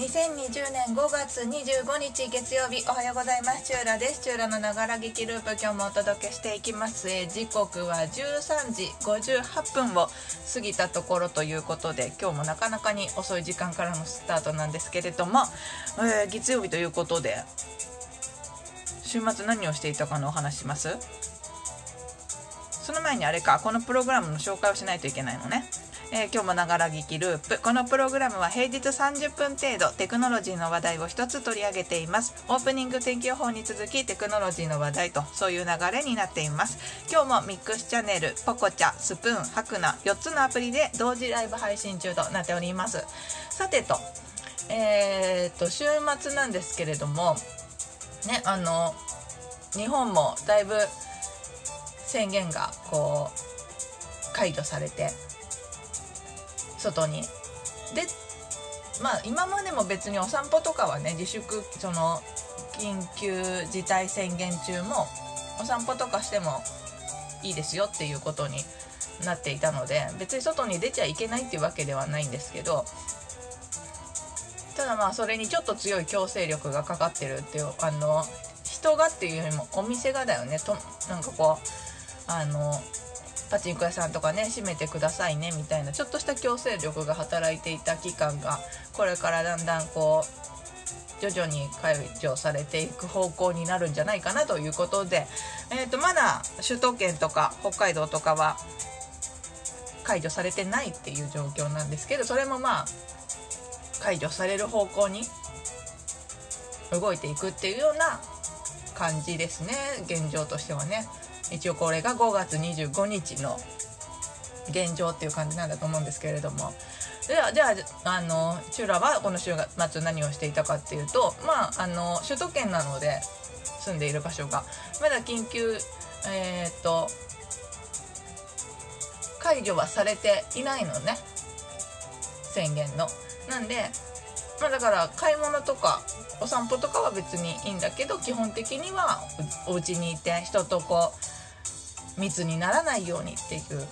2020年5月25日月曜日おはようございます。チューラです。チューラのながら劇ループ今日もお届けしていきます、えー時刻は13時58分を過ぎたところということで今日もなかなかに遅い時間からのスタートなんですけれども、えー月曜日ということで週末何をしていたかのお話します？その前にあれかこのプログラムの紹介をしないといけないのね。えー今日もながら聞きループ。このプログラムは平日30分程度テクノロジーの話題を一つ取り上げています。オープニング天気予報に続きテクノロジーの話題とそういう流れになっています。今日もミックスチャンネルポコチャスプーンハクナ4つのアプリで同時ライブ配信中となっております。さてとえー、と週末なんですけれどもねあの日本もだいぶ宣言がこう解除されて外に。でまあ今までも別にお散歩とかはね自粛その緊急事態宣言中もお散歩とかしてもいいですよっていうことになっていたので別に外に出ちゃいけないっていうわけではないんですけどただまあそれにちょっと強い強制力がかかってるっていうあの人がっていうよりもお店がだよね。となんかこうあのパチンコ屋さんとかね閉めてくださいねみたいなちょっとした強制力が働いていた期間がこれからだんだんこう徐々に解除されていく方向になるんじゃないかなということで、えー、とまだ首都圏とか北海道とかは解除されてないっていう状況なんですけどそれもまあ解除される方向に動いていくっていうような感じですね現状としてはね。一応これが5月25日の現状っていう感じなんだと思うんですけれども。ではじゃああのチュラはこの週末何をしていたかっていうとまああの首都圏なので住んでいる場所が。まだ緊急えーと解除はされていないのね。宣言の。なんでまあだから買い物とかお散歩とかは別にいいんだけど基本的にはお家にいて人とこう密にならないようにっていう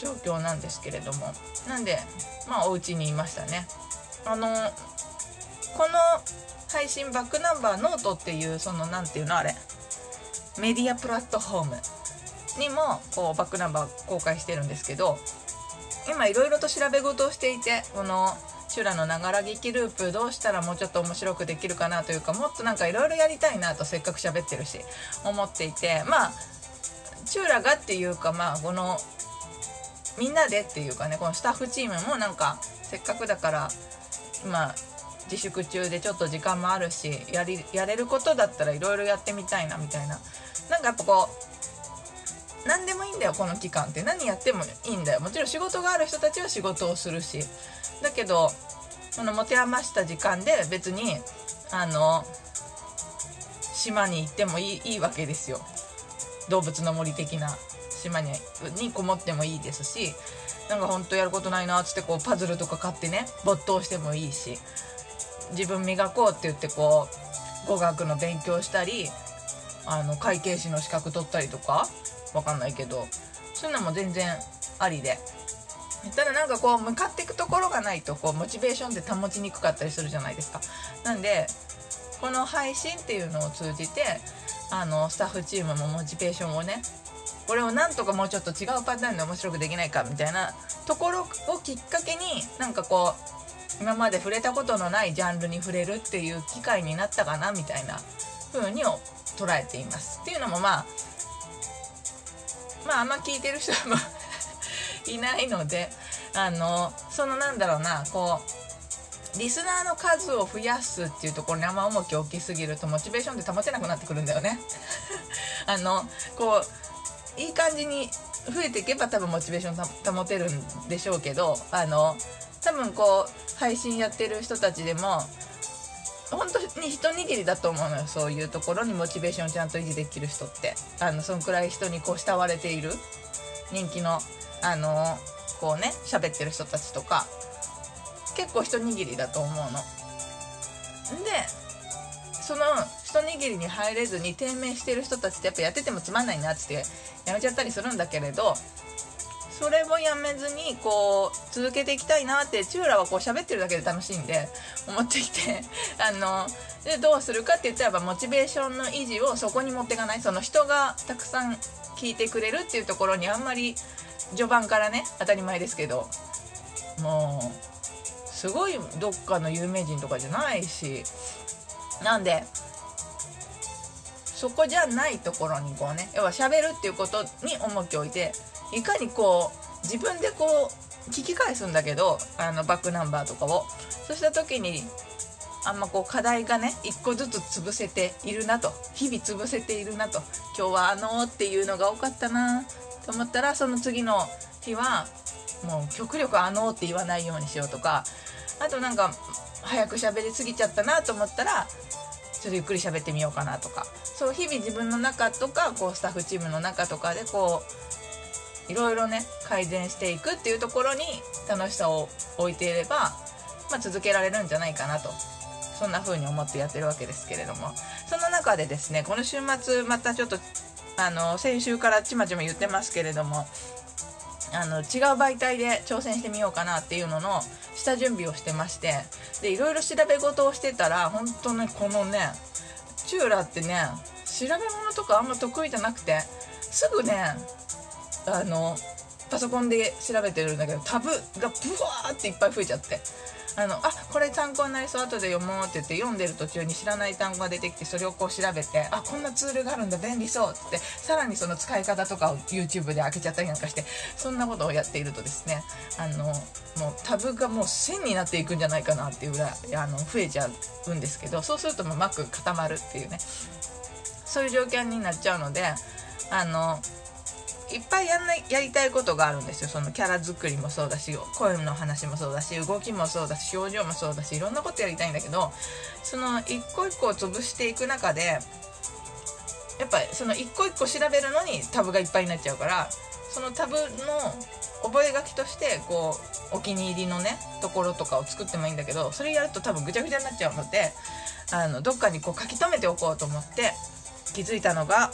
状況なんですけれども。なんでまあお家にいましたね。あのこの配信バックナンバーノートっていうその何ていうのあれ。メディアプラットフォームにもこうバックナンバー公開してるんですけど今いろいろと調べ事をしていてこのチュラのながら劇ループどうしたらもうちょっと面白くできるかなというかもっとなんかいろいろやりたいなとせっかく喋ってるし思っていてまあチューラがっていうかまあこのみんなでっていうかねこのスタッフチームもなんかせっかくだから今自粛中でちょっと時間もあるしやりやれることだったらいろいろやってみたいなみたいな。なんかやっぱこう何でもいいんだよこの期間って。何やってもいいんだよ。もちろん仕事がある人たちは仕事をするし。だけどその持て余した時間で別にあの島に行ってもいいいいわけですよ。動物の森的な島ににこもってもいいですしなんか本当やることないなっつってこうパズルとか買ってね没頭してもいいし自分磨こうって言ってこう語学の勉強したりあの会計士の資格取ったりとかわかんないけどそういうのも全然ありで。ただなんかこう向かっていくところがないとこうモチベーションって保ちにくかったりするじゃないですか。なんでこの配信っていうのを通じてあのスタッフチームもモチベーションをねこれをなんとかもうちょっと違うパターンで面白くできないかみたいなところをきっかけになんかこう今まで触れたことのないジャンルに触れるっていう機会になったかなみたいな風に捉えています。っていうのもまあまああんま聞いてる人も いないのであのそのなんだろうなこうリスナーの数を増やすっていうところにあんま重きを置きすぎるとモチベーションって保てなくなってくるんだよね。あのこういい感じに増えていけば多分モチベーション保てるんでしょうけどあの多分こう配信やってる人たちでも本当に一握りだと思うのよそういうところにモチベーションをちゃんと維持できる人って。あのそのくらい人にこう慕われている人気のあのこうね喋ってる人たちとか。結構一握りだと思うの。でその一握りに入れずに低迷してる人たちってやっぱやっててもつまんないなってやめちゃったりするんだけれどそれもやめずにこう続けていきたいなってチューラはこう喋ってるだけで楽しいんで思ってきて あのでどうするかって言ったらやっぱモチベーションの維持をそこに持っていかないその人がたくさん聞いてくれるっていうところにあんまり序盤からね当たり前ですけどもうすごいどっかの有名人とかじゃないし。なんでそこじゃないところにこうね要は喋るっていうことに重きを置いていかにこう自分でこう聞き返すんだけどあのバックナンバーとかを。そうした時にあんまこう課題がね一個ずつ潰せているなと。日々潰せているなと。今日はあのーっていうのが多かったなと思ったらその次の日はもう極力あのーって言わないようにしようとかあとなんか早く喋りすぎちゃったなと思ったらちょっとゆっくり喋ってみようかなとか。そう日々自分の中とかこうスタッフチームの中とかでこういろいろね改善していくっていうところに楽しさを置いていれば、まあ、続けられるんじゃないかなと。そんな風に思ってやってるわけですけれども。その中でですねこの週末またちょっとあの先週からちまちま言ってますけれどもあの違う媒体で挑戦してみようかなっていうのの下準備をしてましてでいろいろ調べ事をしてたら本当ねこのねチューラってね調べ物とかあんま得意じゃなくてすぐねあのパソコンで調べてるんだけどタブがブワーっていっぱい増えちゃって。あのあこれ参考になりそう。後で読もうって言って読んでる途中に知らない単語が出てきてそれをこう調べてあこんなツールがあるんだ便利そうって。さらにその使い方とかを YouTube で開けちゃったりなんかしてそんなことをやっているとですねあのもうタブがもう1000になっていくんじゃないかなっていうぐらいあの増えちゃうんですけどそうするともう Mac 固まるっていうね。そういう状況になっちゃうのであのいっぱいやんないやりたいことがあるんですよ。そのキャラ作りもそうだし声の話もそうだし動きもそうだし表情もそうだしいろんなことやりたいんだけどその一個一個を潰していく中でやっぱその一個一個調べるのにタブがいっぱいになっちゃうからそのタブの覚書としてこうお気に入りのねところとかを作ってもいいんだけどそれやると多分ぐちゃぐちゃになっちゃうのであのどっかにこう書き留めておこうと思って気づいたのが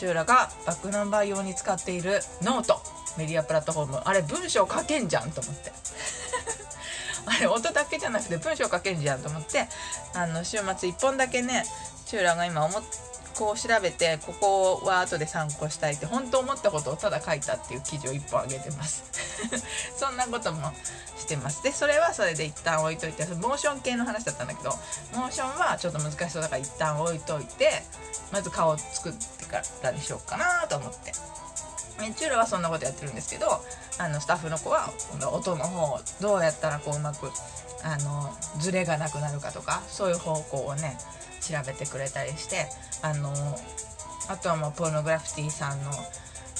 チューラがバックナンバー用に使っているノートメディアプラットフォームあれ文章書けんじゃんと思って。あれ音だけじゃなくて文章書けんじゃんと思ってあの週末1本だけねチューラが今思っこう調べてここは後で参考したいって本当思ったことをただ書いたっていう記事を1本あげてます。そんなこともしてます。でそれはそれで一旦置いといてモーション系の話だったんだけどモーションはちょっと難しそうだから一旦置いといてまず顔を作ってからにしようかなと思って。チューラはそんなことやってるんですけどあのスタッフの子は音の方どうやったらこううまくあのズレがなくなるかとかそういう方向をね調べてくれたりしてあのあとはもうポルノグラフィティさんの、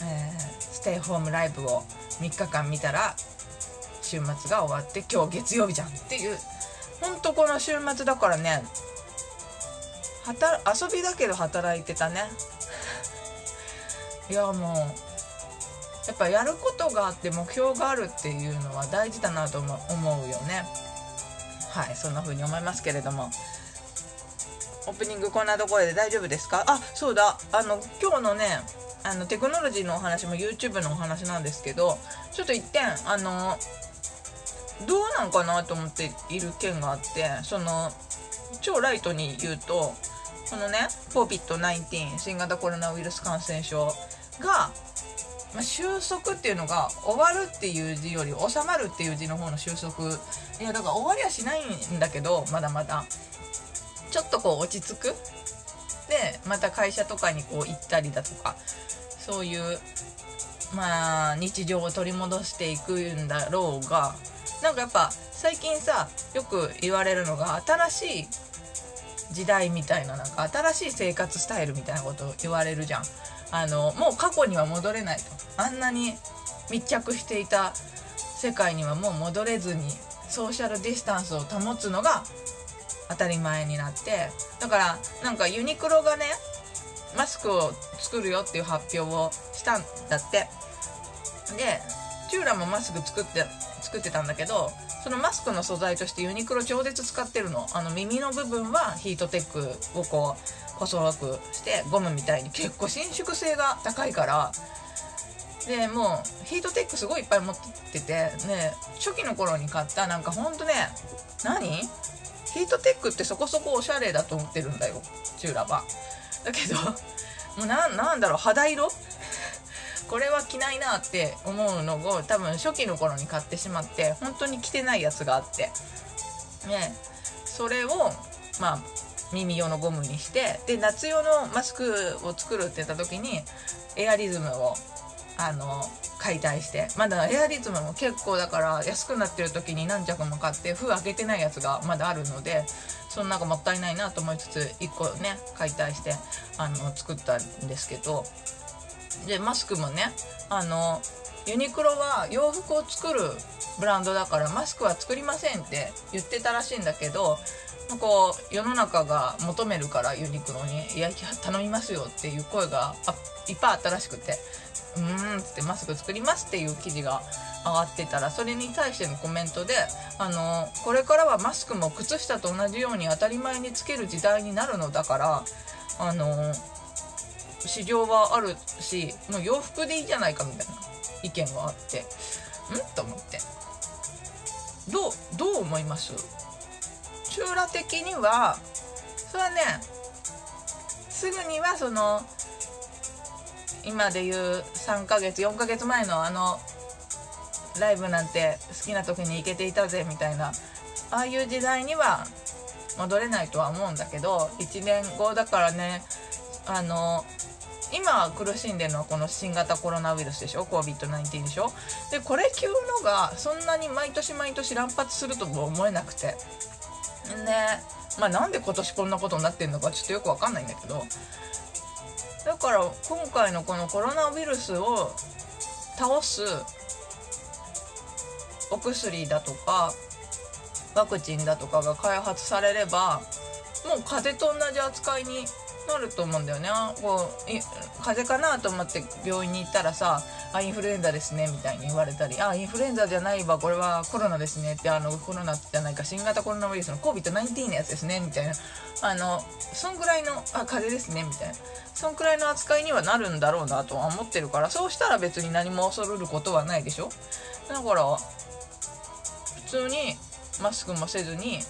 えー、ステイホームライブを3日間見たら週末が終わって今日月曜日じゃんっていう。ほんとこの週末だからね遊びだけど働いてたね。いやもうやっぱやることがあって目標があるっていうのは大事だなと思うよね。はいそんな風に思いますけれども。オープニングこんなところで大丈夫ですか？あそうだ。あの今日のねあのテクノロジーのお話も YouTube のお話なんですけどちょっと一点あのどうなんかなと思っている件があってその超ライトに言うとこのね COVID-19 新型コロナウイルス感染症が、まあ、収束っていうのが終わるっていう字より収まるっていう字の方の収束。いやだから終わりはしないんだけどまだまだ。ちょっとこう落ち着く。でまた会社とかにこう行ったりだとか。そういうまあ日常を取り戻していくんだろうが。なんかやっぱ最近さよく言われるのが新しい時代みたいななんか新しい生活スタイルみたいなこと言われるじゃん。あのもう過去には戻れないと。あんなに密着していた世界にはもう戻れずにソーシャルディスタンスを保つのが当たり前になって。だからなんかユニクロがねマスクを作るよっていう発表をしたんだって。でチューラもマスク作って作ってたんだけどそのマスクの素材としてユニクロ超絶使ってるの。あの耳の部分はヒートテックをこう細くしてゴムみたいに結構伸縮性が高いから。でもうヒートテックすごいいっぱい持っててね初期の頃に買ったなんかほんとね何？ヒートテックってそこそこおしゃれだと思ってるんだよチューラは。だけどもうななんだろう肌色？これは着ないなって思うのを多分初期の頃に買ってしまって本当に着てないやつがあって。ね。それをまあ耳用のゴムにしてで夏用のマスクを作るって言った時にエアリズムをあの解体してまだエアリズムも結構だから安くなってる時に何着も買って封開けてないやつがまだあるのでそのなんかもったいないなと思いつつ1個ね解体してあの作ったんですけど。でマスクもねあのユニクロは洋服を作るブランドだからマスクは作りませんって言ってたらしいんだけどこう世の中が求めるからユニクロに「いや頼みますよ」っていう声がいっぱいあったらしくて「うーん」っつって「マスク作ります」っていう記事が上がってたらそれに対してのコメントであのこれからはマスクも靴下と同じように当たり前につける時代になるのだからあの市場はあるしもう洋服でいいじゃないかみたいな意見があってん？と思って。どうどう思います？チューラ的にはそれはねすぐにはその今でいう3ヶ月4ヶ月前のあのライブなんて好きな時に行けていたぜみたいなああいう時代には戻れないとは思うんだけど1年後だからねあの今苦しんでるのはこの新型コロナウイルスでしょ？COVID-19 でしょ？でこれ級のがそんなに毎年毎年乱発するとも思えなくて。ね。まあなんで今年こんなことになってんのかちょっとよくわかんないんだけど。だから今回のこのコロナウイルスを倒すお薬だとかワクチンだとかが開発されればもう風邪と同じ扱いになると思うんだよね。こう風邪かなと思って病院に行ったらさ「あインフルエンザですね」みたいに言われたり「あインフルエンザじゃないわこれはコロナですね」ってあのコロナじゃないか新型コロナウイルスの COVID-19 のやつですねみたいな。あのそんぐらいの「あ風邪ですね」みたいな。そんくらいの扱いにはなるんだろうなとは思ってるからそうしたら別に何も恐るることはないでしょ。だから普通にマスクもせずに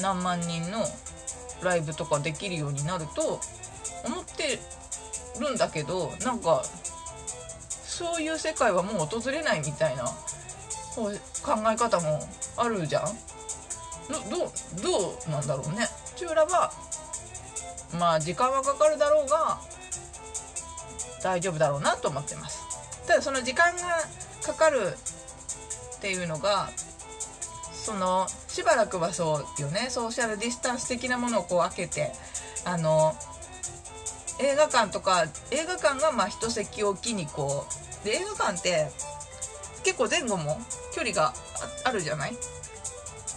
何万人のライブとかできるようになると思ってるんだけどなんかそういう世界はもう訪れないみたいな考え方もあるじゃん？どどうなんだろうね？チューラはまあ時間はかかるだろうが大丈夫だろうなと思ってます。ただその時間がかかるっていうのがそのしばらくはそうよね。ソーシャルディスタンス的なものをこう開けてあの映画館とか映画館がまあ一席おきにこうで映画館って結構前後も距離があるじゃない？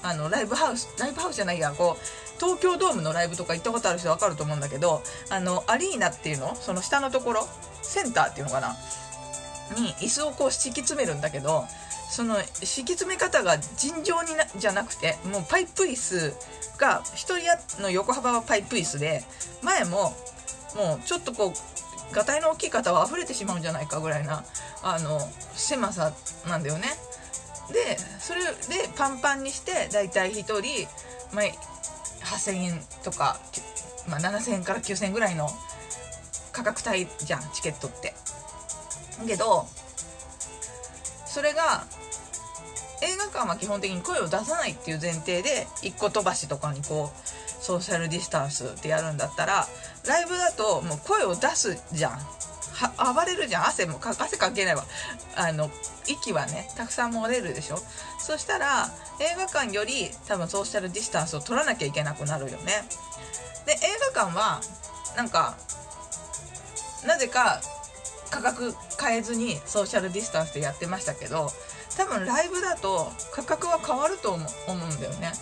あのライブハウスライブハウスじゃないやこう東京ドームのライブとか行ったことある人分かると思うんだけどあのアリーナっていうの？その下のところ？センターっていうのかな？に椅子をこう敷き詰めるんだけどその敷き詰め方が尋常になじゃなくてもうパイプ椅子が1人の横幅はパイプ椅子で前ももうちょっとこうがたいの大きい方は溢れてしまうんじゃないかぐらいなあの狭さなんだよね。でそれでパンパンにしてだいたい1人、まあ、8000円とか、まあ、7000円から9000円ぐらいの価格帯じゃんチケットって。けどそれが映画館は基本的に声を出さないっていう前提で1個飛ばしとかにこうソーシャルディスタンスってやるんだったらライブだともう声を出すじゃん。は暴れるじゃん。汗もか汗かけないわ。あの息はねたくさん漏れるでしょ。そしたら映画館より多分ソーシャルディスタンスを取らなきゃいけなくなるよね。で映画館はなんかなぜか価格変えずにソーシャルディスタンスでやってましたけど多分ライブだと価格は変わると思うんだよね。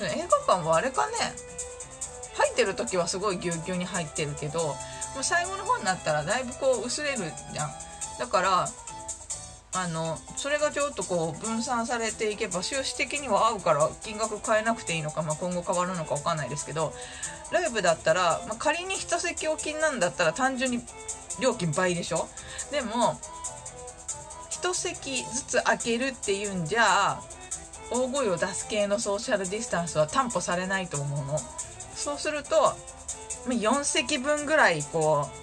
映画館はあれかね入ってる時はすごいぎゅうぎゅうに入ってるけどもう最後の方になったらだいぶこう薄れるじゃん。だからあのそれがちょっとこう分散されていけば収支的には合うから金額変えなくていいのか、まあ、今後変わるのか分かんないですけどライブだったら、まあ、仮に1席おきなんだったら単純に料金倍でしょ？でも1席ずつ開けるっていうんじゃ大声を出す系のソーシャルディスタンスは担保されないと思うの。そうすると4席分ぐらいこう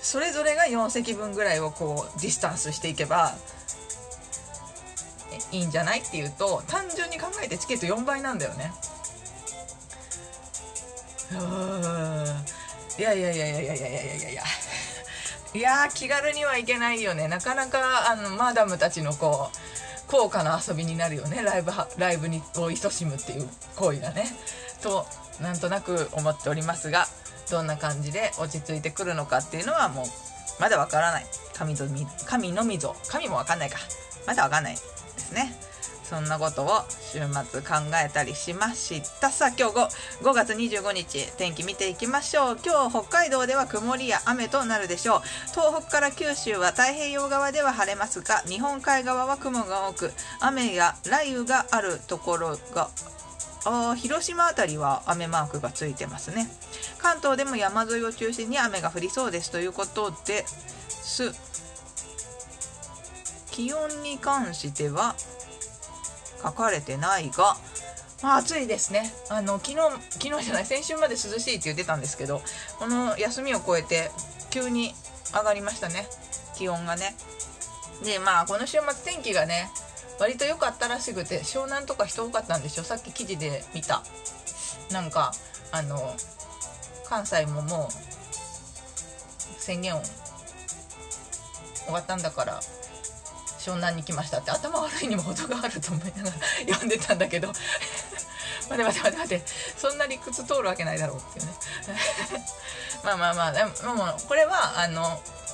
それぞれが4席分ぐらいをこうディスタンスしていけばいいんじゃないっていうと単純に考えてチケット4倍なんだよね。いやいやいやいやいやいやいやいやいや。いや気軽にはいけないよね。なかなかあのマダムたちのこう高価な遊びになるよね。ライブライブにを勤しむっていう行為がね。となんとなく思っておりますがどんな感じで落ち着いてくるのかっていうのはもうまだわからない。神のみ神のみぞ。神もわかんないか。まだわかんないですね。そんなことを週末考えたりしました。さあ今日 5, 5月25日天気見ていきましょう。今日北海道では曇りや雨となるでしょう。東北から九州は太平洋側では晴れますが日本海側は雲が多く雨や雷雨があるところがあ広島辺りは雨マークがついてますね。関東でも山沿いを中心に雨が降りそうですということです。気温に関しては書かれてないが、まあ、暑いですね。あの昨日昨日じゃない先週まで涼しいって言ってたんですけどこの休みを超えて急に上がりましたね。気温がね。でまあこの週末天気がね割と良かったらしくて湘南とか人多かったんでしょさっき記事で見た。なんかあの関西ももう宣言を終わったんだから湘南に来ましたって頭悪いにも程があると思いながら読んでたんだけど待て待て待て待てそんな理屈通るわけないだろうっていうねまあまあまあでもこれはあの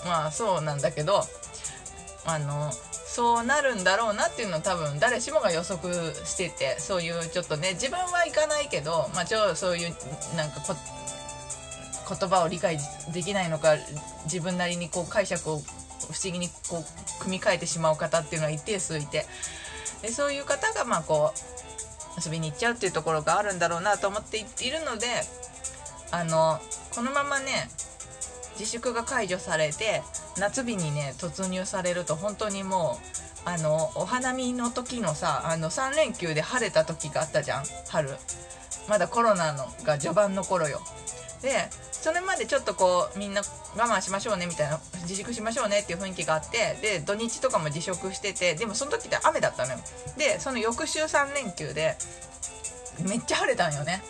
まあそうなんだけどあのそうなるんだろうなっていうのを多分誰しもが予測しててそういうちょっとね自分は行かないけど、まあ、ちょそういうなんかこ言葉を理解できないのか自分なりにこう解釈を不思議にこう組み替えてしまう方っていうのは一定数いてでそういう方がまあこう遊びに行っちゃうっていうところがあるんだろうなと思っているのであのこのままね自粛が解除されて夏日にね突入されると本当にもうあのお花見の時のさあの3連休で晴れた時があったじゃん春。まだコロナのが序盤の頃よ。でそれまでちょっとこうみんな我慢しましょうねみたいな自粛しましょうねっていう雰囲気があってで土日とかも自粛しててでもその時って雨だったのよ。でその翌週3連休でめっちゃ晴れたんよね。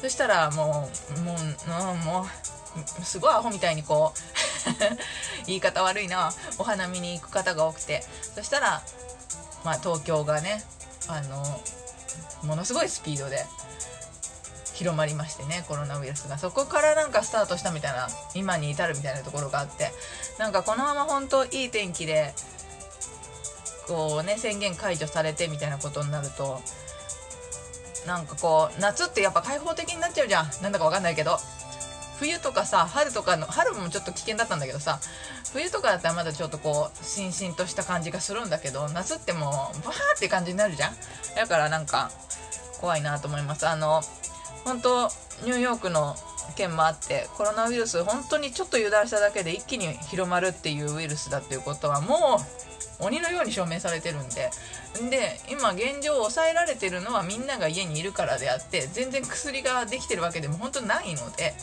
そしたらもうもうもうすごいアホみたいにこう 言い方悪いな。お花見に行く方が多くて。そしたら、まあ、東京がねあのものすごいスピードで広まりましてねコロナウイルスが。そこからなんかスタートしたみたいな今に至るみたいなところがあってなんかこのまま本当いい天気でこうね宣言解除されてみたいなことになるとなんかこう夏ってやっぱ開放的になっちゃうじゃん。なんだかわかんないけど。冬とかさ春とかの春もちょっと危険だったんだけどさ冬とかだったらまだちょっとこうしんしんとした感じがするんだけど夏ってもうバーって感じになるじゃん。だからなんか怖いなと思います。あの本当ニューヨークの件もあってコロナウイルス本当にちょっと油断しただけで一気に広まるっていうウイルスだっていうことはもう鬼のように証明されてるんでで今現状抑えられてるのはみんなが家にいるからであって全然薬ができてるわけでも本当ないので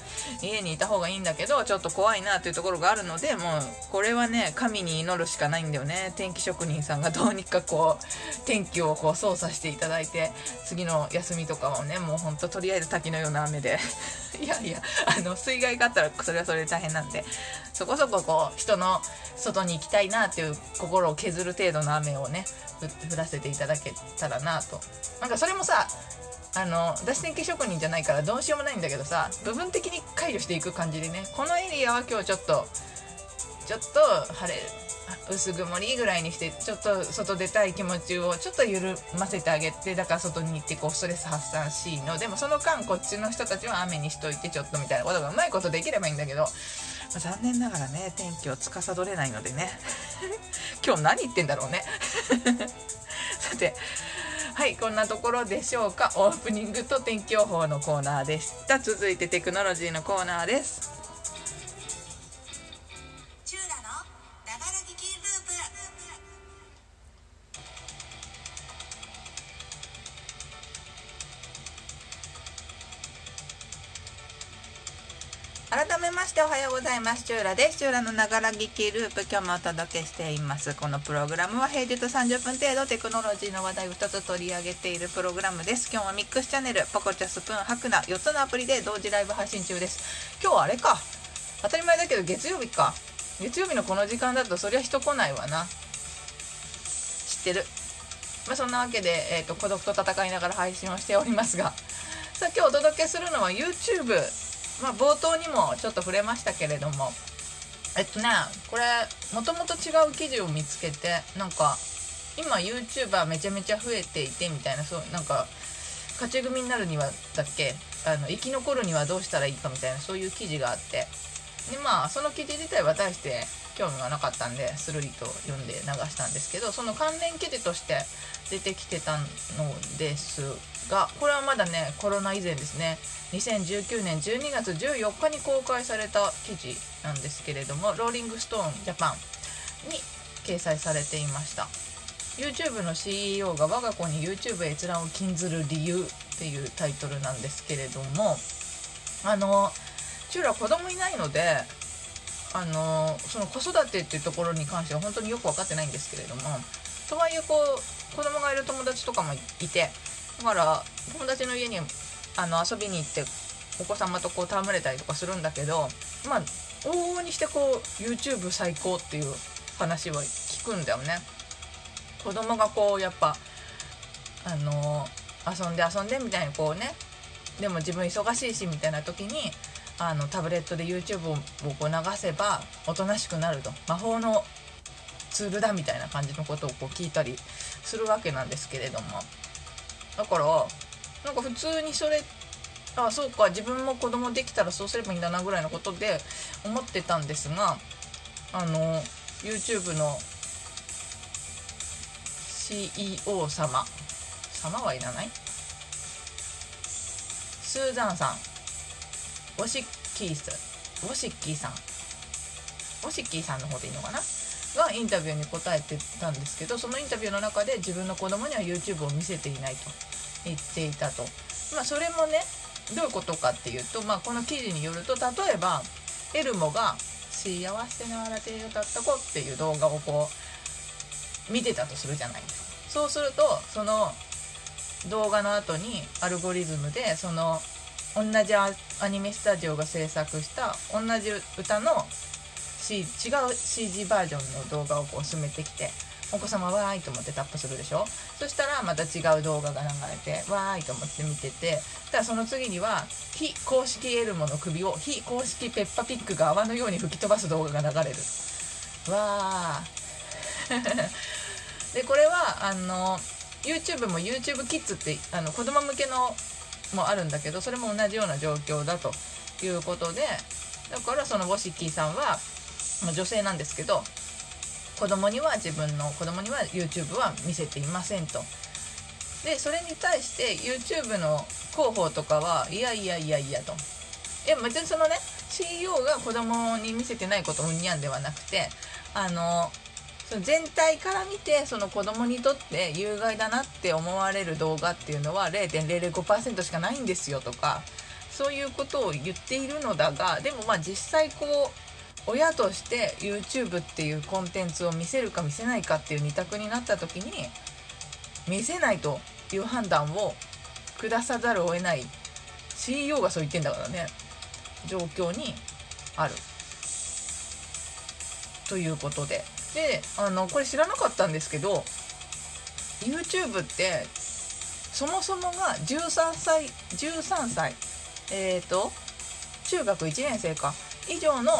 家にいた方がいいんだけどちょっと怖いなというところがあるのでもうこれはね神に祈るしかないんだよね。天気職人さんがどうにかこう天気をこう操作していただいて次の休みとかはねもうほんととりあえず滝のような雨で。いやいやあの水害があったらそれはそれで大変なんで。そこそここう人の外に行きたいなっていう心を削る程度の雨をね降らせていただけたらなと。なんかそれもさあの私天気職人じゃないからどうしようもないんだけどさ部分的に解除していく感じでねこのエリアは今日ちょっとちょっと晴れ薄曇りぐらいにしてちょっと外出たい気持ちをちょっと緩ませてあげてだから外に行ってこうストレス発散しの。でもその間こっちの人たちは雨にしといてちょっとみたいなことがうまいことできればいいんだけどあ、残念ながらね天気を司れないのでね。今日何言ってんだろうね。さてはいこんなところでしょうか。オープニングと天気予報のコーナーでした。続いてテクノロジーのコーナーです。改めましておはようございます。チューラです。チューラのながら聞きループ、今日もお届けしています。このプログラムは平日30分程度テクノロジーの話題を2つ取り上げているプログラムです。今日はミックスチャンネル、ポコチャスプーン、ハクナ、4つのアプリで同時ライブ配信中です。今日はあれか。当たり前だけど月曜日か。月曜日のこの時間だとそりゃ人来ないわな。知ってる。まあ、そんなわけで、えーと孤独と戦いながら配信をしておりますが、さあ今日お届けするのは YouTube まあ、冒頭にもちょっと触れましたけれどもえっとねこれもともと違う記事を見つけてなんか今 YouTuber めちゃめちゃ増えていてみたいなそうなんか勝ち組になるにはだっけあの生き残るにはどうしたらいいかみたいなそういう記事があって。でまあその記事自体は大して興味がなかったんでするりと読んで流したんですけどその関連記事として出てきてたのですがこれはまだねコロナ以前ですね。2019年12月14日に公開された記事なんですけれどもローリングストーンジャパンに掲載されていました。YouTube の CEO が我が子に YouTube 閲覧を禁ずる理由っていうタイトルなんですけれどもあのチューラ子供いないのであのその子育てっていうところに関しては本当によく分かってないんですけれどもとはいえこう子供がいる友達とかもいてだから友達の家にあの遊びに行ってお子様とこう戯れたりとかするんだけどまあ往々にしてこう YouTube 最高っていう話は聞くんだよね。子供がこうやっぱあの遊んで遊んでみたいにこうねでも自分忙しいしみたいな時にあのタブレットで YouTube をこう流せばおとなしくなると魔法のツールだみたいな感じのことをこう聞いたりするわけなんですけれども。だからなんか普通にそれあそうか自分も子供できたらそうすればいいんだなぐらいのことで思ってたんですがあの YouTube の CEO 様。様はいらない？スーザンさん。ウォシッキーさん。ウォシッキーさん。ウォシッキーさんの方でいいのかな？がインタビューに答えてたんですけどそのインタビューの中で自分の子供には YouTube を見せていないと言っていたと。まあ、それもねどういうことかっていうと、まあ、この記事によると例えばエルモが「幸せならて歌った子」っていう動画をこう見てたとするじゃないですか。そうするとその動画の後にアルゴリズムでその同じアニメスタジオが制作した同じ歌の、違う CG バージョンの動画をこう進めてきてお子様わーいと思ってタップするでしょ？そしたらまた違う動画が流れてわーいと思って見ててただその次には非公式エルモの首を非公式ペッパピックが泡のように吹き飛ばす動画が流れる。わー。でこれはあの YouTube も YouTube キッズってあの子供向けのもあるんだけどそれも同じような状況だということでだからそのウォシッキーさんは、ま、女性なんですけど子供には自分の子供には YouTube は見せていませんと。でそれに対して YouTube の広報とかはいやいやいやいやと。いや別にそのね CEO が子供に見せてないことうんにゃんではなくてあのその全体から見てその子供にとって有害だなって思われる動画っていうのは0.005%しかないんですよとかそういうことを言っているのだがでもまあ実際こう親として YouTube っていうコンテンツを見せるか見せないかっていう2択になった時に見せないという判断を下さざるを得ない。CEO がそう言ってんだからね。状況にある。ということで。であのこれ知らなかったんですけど YouTube ってそもそもが13歳13歳えっ、ー、と中学1年生か。以上の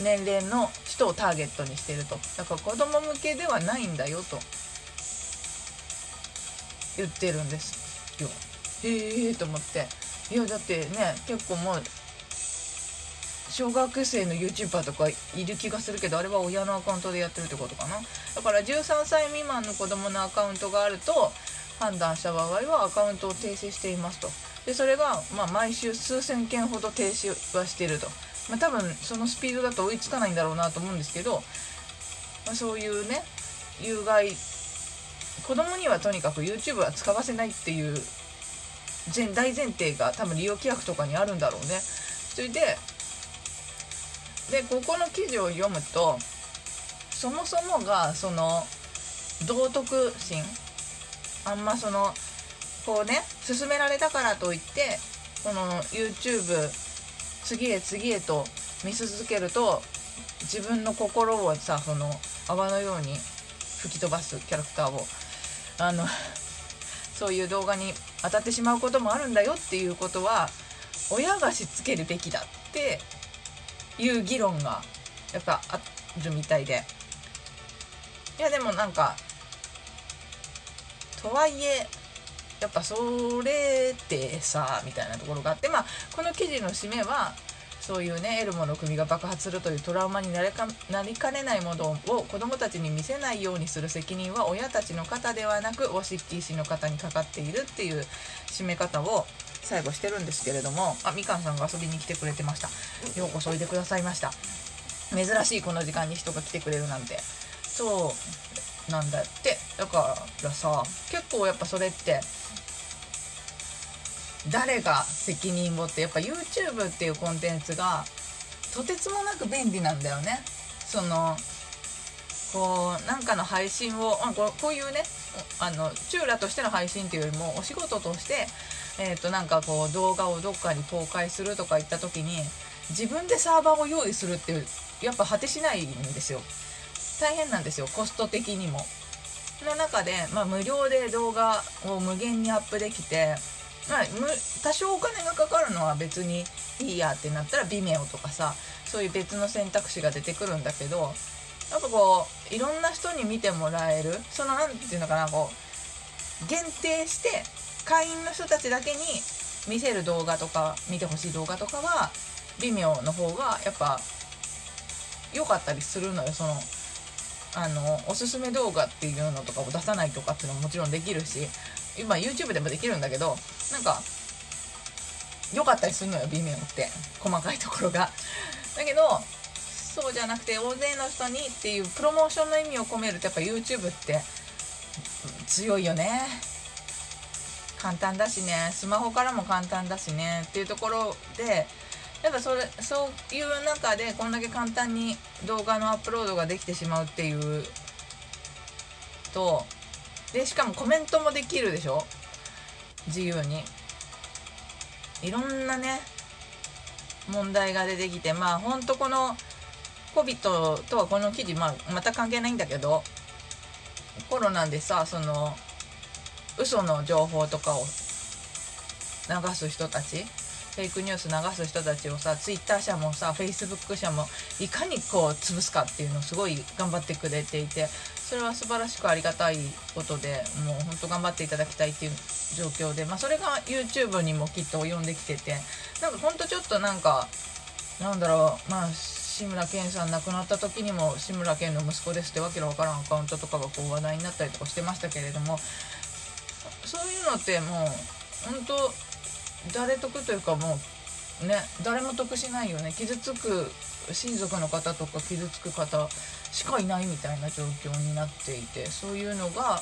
年齢の人をターゲットにしてると。だから子供向けではないんだよと。言ってるんですよ。へえと思って。いやだってね結構もう小学生の YouTuber とかいる気がするけどあれは親のアカウントでやってるってことかな。だから13歳未満の子供のアカウントがあると判断した場合はアカウントを停止していますと。でそれが、まあ、毎週数千件ほど停止はしていると、まあ、多分そのスピードだと追いつかないんだろうなと思うんですけど、まあ、そういうね有害子供にはとにかく YouTube は使わせないっていう前大前提が多分利用規約とかにあるんだろうね。それででここの記事を読むとそもそもがその道徳心あんまそのこうね勧められたからといってこの YouTube 次へ次へと見続けると自分の心をさその泡のように吹き飛ばすキャラクターをあのそういう動画に当たってしまうこともあるんだよっていうことは親がしつけるべきだっていう議論がやっぱあるみたいで。いやでもなんかとはいえやっぱそれってさみたいなところがあってまあこの記事の締めはそういうねエルモの組が爆発するというトラウマになりかなりかねないものを子どもたちに見せないようにする責任は親たちの方ではなくオシッキー氏の方にかかっているっていう締め方を最後してるんですけれどもあみかんさんが遊びに来てくれてました。ようこそおいでくださいました。珍しいこの時間に人が来てくれるなんて。そう。なんだって。だからさ結構やっぱそれって誰が責任をってやっぱ YouTube っていうコンテンツがとてつもなく便利なんだよね。そのこうなんかの配信をあここういうねあのチューラとしての配信っていうよりもお仕事としてえーとなんかこう動画をどっかに公開するとか言った時に自分でサーバーを用意するっていうやっぱ果てしないんですよ。大変なんですよコスト的にも。の中で、まあ、無料で動画を無限にアップできてまあ、多少お金がかかるのは別にいいやってなったら Vimeo とかさそういう別の選択肢が出てくるんだけどやっぱこういろんな人に見てもらえるその何て言うのかなこう限定して会員の人たちだけに見せる動画とか見てほしい動画とかは Vimeo の方がやっぱ良かったりするのよそのあのおすすめ動画っていうのとかを出さないとかっていうのももちろんできるし今 YouTube でもできるんだけどなんか良かったりするのよ B 面って。細かいところが。だけどそうじゃなくて大勢の人にっていうプロモーションの意味を込めるとやっぱ YouTube って強いよね。簡単だしね。スマホからも簡単だしね。っていうところでやっぱそれそういう中でこんだけ簡単に動画のアップロードができてしまうっていうとでしかもコメントもできるでしょ？自由に。いろんなね問題が出てきてまあほんとこの COVID とはこの記事、まあ、また関係ないんだけどコロナでさその嘘の情報とかを流す人たちェイクニュース流す人たちをさツイッター社もさフェイスブック社もいかにこう潰すかっていうのをすごい頑張ってくれていてそれは素晴らしくありがたいことでもうほんと頑張っていただきたいっていう状況で、まあ、それが YouTube にもきっと及んできててなんかほんとちょっとなんかなんだろうまあ志村けんさん亡くなった時にも志村けんの息子ですってわけのわからんアカウントとかがこう話題になったりとかしてましたけれどもそういうのってもう本当誰得というかもうね誰も得しないよね。傷つく親族の方とか傷つく方しかいないみたいな状況になっていてそういうのが、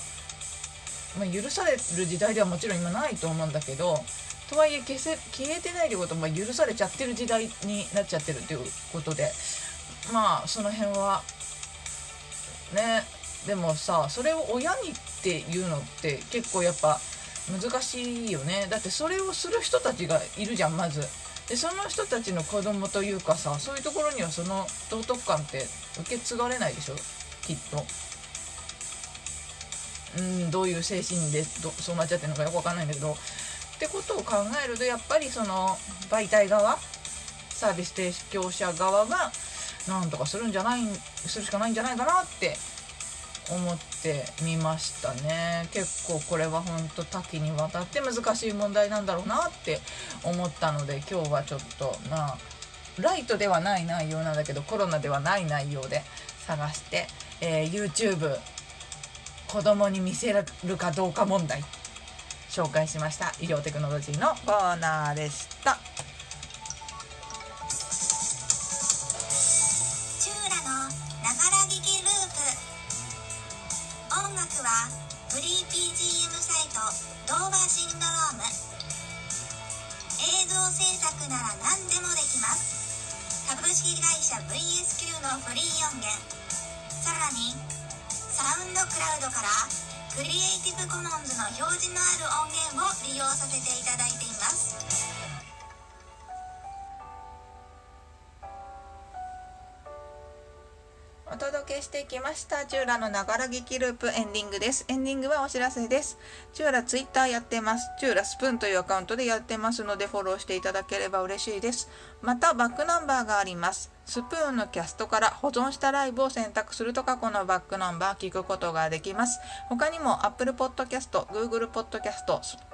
まあ、許される時代ではもちろん今ないと思うんだけどとはいえ消せ消えてないってことは、許されちゃってる時代になっちゃってるっていうことでまあその辺はねでもさそれを親にっていうのって結構やっぱ難しいよね。だってそれをする人たちがいるじゃんまず。でその人たちの子供というかさそういうところにはその道徳感って受け継がれないでしょきっと。うんどういう精神でそうなっちゃってるのかよくわかんないんだけど。ってことを考えるとやっぱりその媒体側サービス提供者側がなんとかするんじゃないするしかないんじゃないかなって思ってみましたね結構これは本当多岐にわたって難しい問題なんだろうなって思ったので今日はちょっとまあライトではない内容なんだけどコロナではない内容で探して、えー、YouTube 子供に見せるかどうか問題紹介しました医療テクノロジーのコーナーでした。株式会社 VSQ のフリー音源。さらにサウンドクラウドからクリエイティブコモンズの表示のある音源を利用させていただいています。お届けしてきましたチューラのながら劇ループエンディングです。エンディングはお知らせです。チューラツイッターやってます。チューラスプーンというアカウントでやってますのでフォローしていただければ嬉しいです。またバックナンバーがあります。スプーンのキャストから保存したライブを選択すると過去のバックナンバー聞くことができます。他にも Apple Podcast、Google Podcast、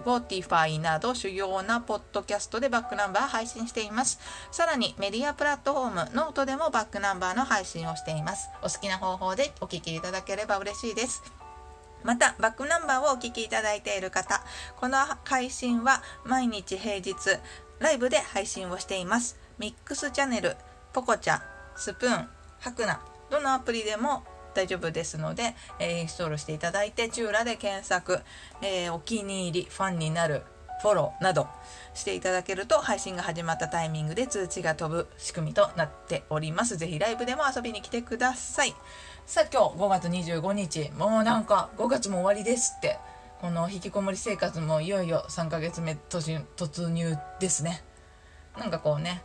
Spotify など主要なポッドキャストでバックナンバー配信しています。さらにメディアプラットフォームノートでもバックナンバーの配信をしています。お好きな方法でお聞きいただければ嬉しいです。また、バックナンバーをお聞きいただいている方、この配信は毎日平日、ライブで配信をしています。ミックスチャンネル、ポコチャ、スプーン、ハクナ、どのアプリでも大丈夫ですので、えー、インストールしていただいて、チューラで検索、えー、お気に入り、ファンになる、フォローなどしていただけると配信が始まったタイミングで通知が飛ぶ仕組みとなっております。ぜひライブでも遊びに来てください。さあ今日5月25日、もうなんか5月も終わりですって。この引きこもり生活もいよいよ3ヶ月目突入ですね。なんかこうね、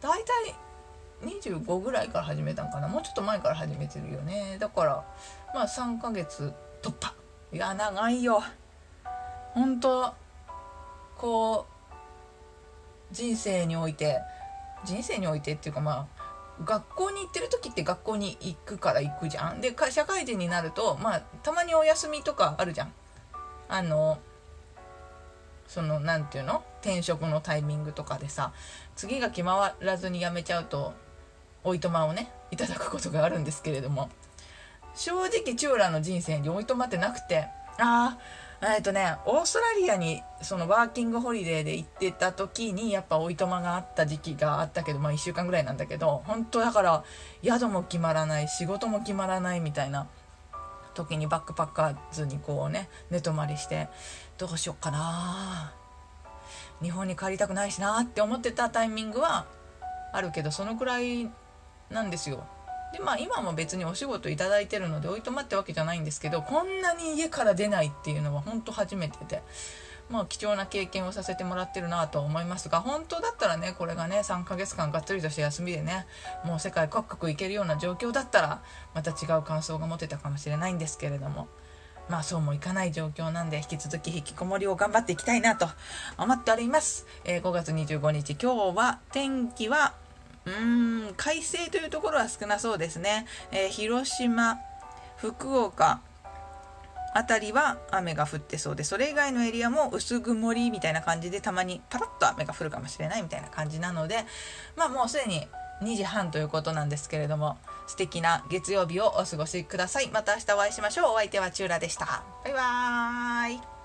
大体25ぐらいから始めたんかな。もうちょっと前から始めてるよね。だからまあ3ヶ月突破いや長いよ。本当こう人生において人生においてっていうかまあ学校に行ってる時って学校に行くから行くじゃん。で社会人になるとまあたまにお休みとかあるじゃん。あのその何て言うの？転職のタイミングとかでさ次が決まらずに辞めちゃうとおいとまをねいただくことがあるんですけれども。正直チューラの人生においとまってなくてああえっとねオーストラリアにそのワーキングホリデーで行ってた時にやっぱおいとまがあった時期があったけどまあ1週間ぐらいなんだけど本当だから宿も決まらない仕事も決まらないみたいな時にバックパッカーズにこうね寝泊まりしてどうしよっかな日本に帰りたくないしなって思ってたタイミングはあるけどそのくらいなんですよ。でまあ今も別にお仕事いいてるので置いとまってわけじゃないんですけどこんなに家から出ないっていうのは本当初めてでまあ貴重な経験をさせてもらってるなと思いますが本当だったらねこれがね3ヶ月間がっつりとして休みでねもう世界各国行けるような状況だったらまた違う感想が持てたかもしれないんですけれども。まあそうもいかない状況なんで引き続き引きこもりを頑張っていきたいなと思っております、えー、5月25日今日は天気はうーん快晴というところは少なそうですね、えー、広島福岡あたりは雨が降ってそうでそれ以外のエリアも薄曇りみたいな感じでたまにパラッと雨が降るかもしれないみたいな感じなのでまあもうすでに2時半ということなんですけれども素敵な月曜日をお過ごしください。また明日お会いしましょう。お相手はチューラでした。バイバーイ。